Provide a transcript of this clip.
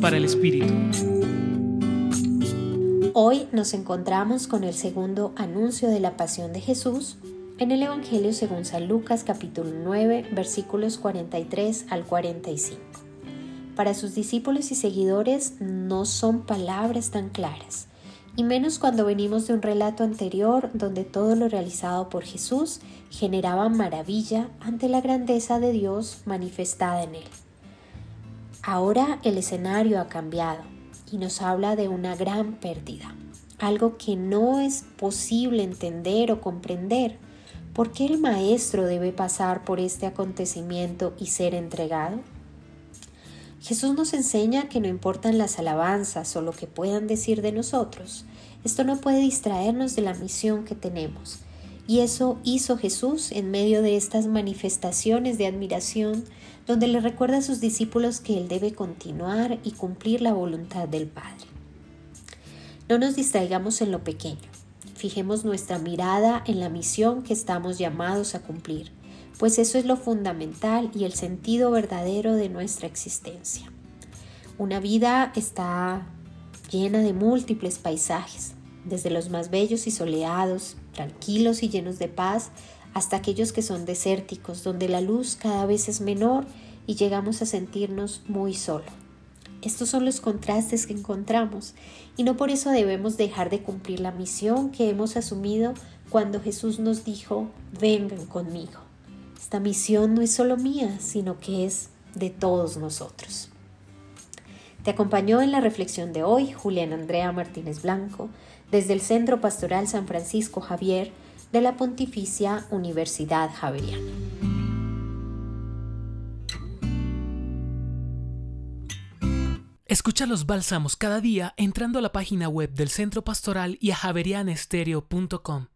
Para el Espíritu. Hoy nos encontramos con el segundo anuncio de la pasión de Jesús en el Evangelio según San Lucas capítulo 9 versículos 43 al 45. Para sus discípulos y seguidores no son palabras tan claras, y menos cuando venimos de un relato anterior donde todo lo realizado por Jesús generaba maravilla ante la grandeza de Dios manifestada en él. Ahora el escenario ha cambiado y nos habla de una gran pérdida, algo que no es posible entender o comprender. ¿Por qué el maestro debe pasar por este acontecimiento y ser entregado? Jesús nos enseña que no importan las alabanzas o lo que puedan decir de nosotros, esto no puede distraernos de la misión que tenemos. Y eso hizo Jesús en medio de estas manifestaciones de admiración, donde le recuerda a sus discípulos que Él debe continuar y cumplir la voluntad del Padre. No nos distraigamos en lo pequeño, fijemos nuestra mirada en la misión que estamos llamados a cumplir pues eso es lo fundamental y el sentido verdadero de nuestra existencia. Una vida está llena de múltiples paisajes, desde los más bellos y soleados, tranquilos y llenos de paz, hasta aquellos que son desérticos, donde la luz cada vez es menor y llegamos a sentirnos muy solos. Estos son los contrastes que encontramos y no por eso debemos dejar de cumplir la misión que hemos asumido cuando Jesús nos dijo, vengan conmigo. Esta misión no es solo mía, sino que es de todos nosotros. Te acompañó en la reflexión de hoy Julián Andrea Martínez Blanco desde el Centro Pastoral San Francisco Javier de la Pontificia Universidad Javeriana. Escucha los bálsamos cada día entrando a la página web del Centro Pastoral y a javerianestereo.com.